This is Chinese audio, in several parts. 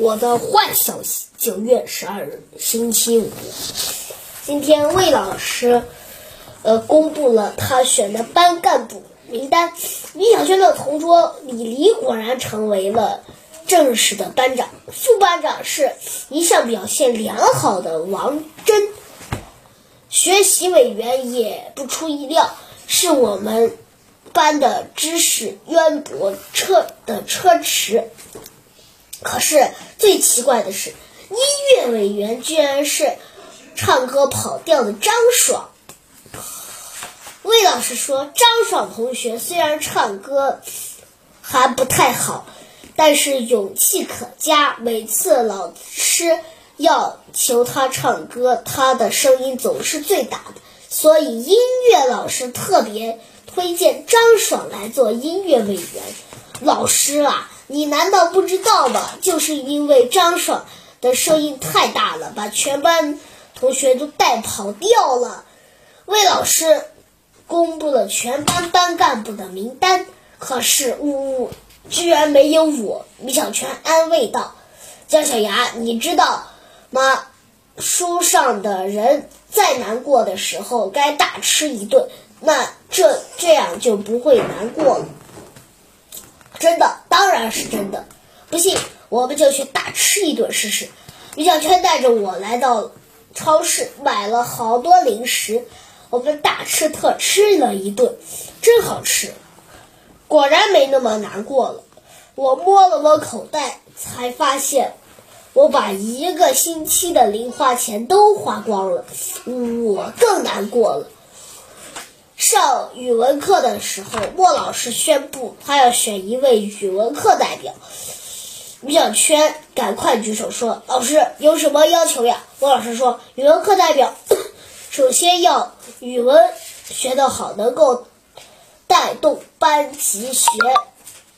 我的坏消息，九月十二日，星期五，今天魏老师，呃，公布了他选的班干部名单。李小轩的同桌李黎果然成为了正式的班长，副班长是一向表现良好的王真。学习委员也不出意料，是我们班的知识渊博车的车迟。可是最奇怪的是，音乐委员居然是唱歌跑调的张爽。魏老师说，张爽同学虽然唱歌还不太好，但是勇气可嘉。每次老师要求他唱歌，他的声音总是最大的，所以音乐老师特别推荐张爽来做音乐委员。老师啊！你难道不知道吗？就是因为张爽的声音太大了，把全班同学都带跑调了。魏老师公布了全班班干部的名单，可是呜呜，居然没有我。米小圈安慰道：“姜小牙，你知道吗？书上的人再难过的时候，该大吃一顿，那这这样就不会难过了。”真的，当然是真的。不信，我们就去大吃一顿试试。米小圈带着我来到超市，买了好多零食，我们大吃特吃了一顿，真好吃。果然没那么难过了。我摸了摸口袋，才发现我把一个星期的零花钱都花光了，我更难过了。上语文课的时候，莫老师宣布他要选一位语文课代表。米小圈赶快举手说：“老师有什么要求呀？”莫老师说：“语文课代表 首先要语文学得好，能够带动班级学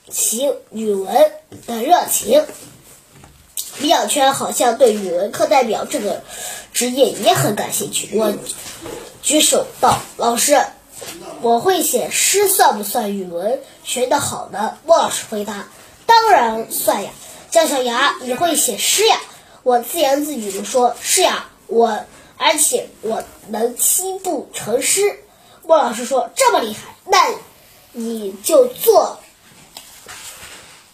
习语文的热情。”米小圈好像对语文课代表这个职业也很感兴趣。我举手道：“老师。”我会写诗，算不算语文学得好呢？莫老师回答：“当然算呀。”姜小牙，你会写诗呀？我自言自语地说：“是呀，我而且我能七步成诗。”莫老师说：“这么厉害，那你就做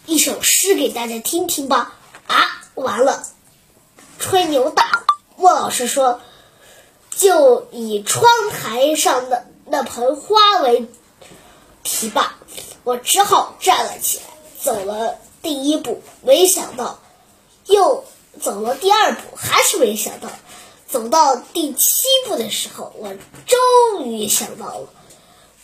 一首诗给大家听听吧。”啊，完了，吹牛大了。莫老师说：“就以窗台上的。”那盆花为题吧，我只好站了起来，走了第一步，没想到又走了第二步，还是没想到，走到第七步的时候，我终于想到了，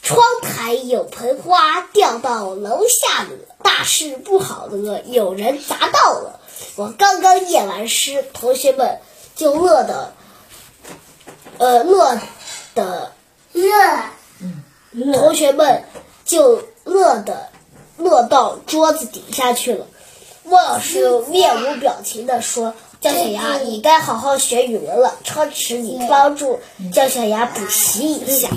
窗台有盆花掉到楼下了，大事不好了，有人砸到了。我刚刚念完诗，同学们就乐的，呃，乐的。乐，同学们就乐的乐到桌子底下去了。莫老师面无表情地说：“姜小牙，你该好好学语文了。”超池，你帮助姜小牙补习一下。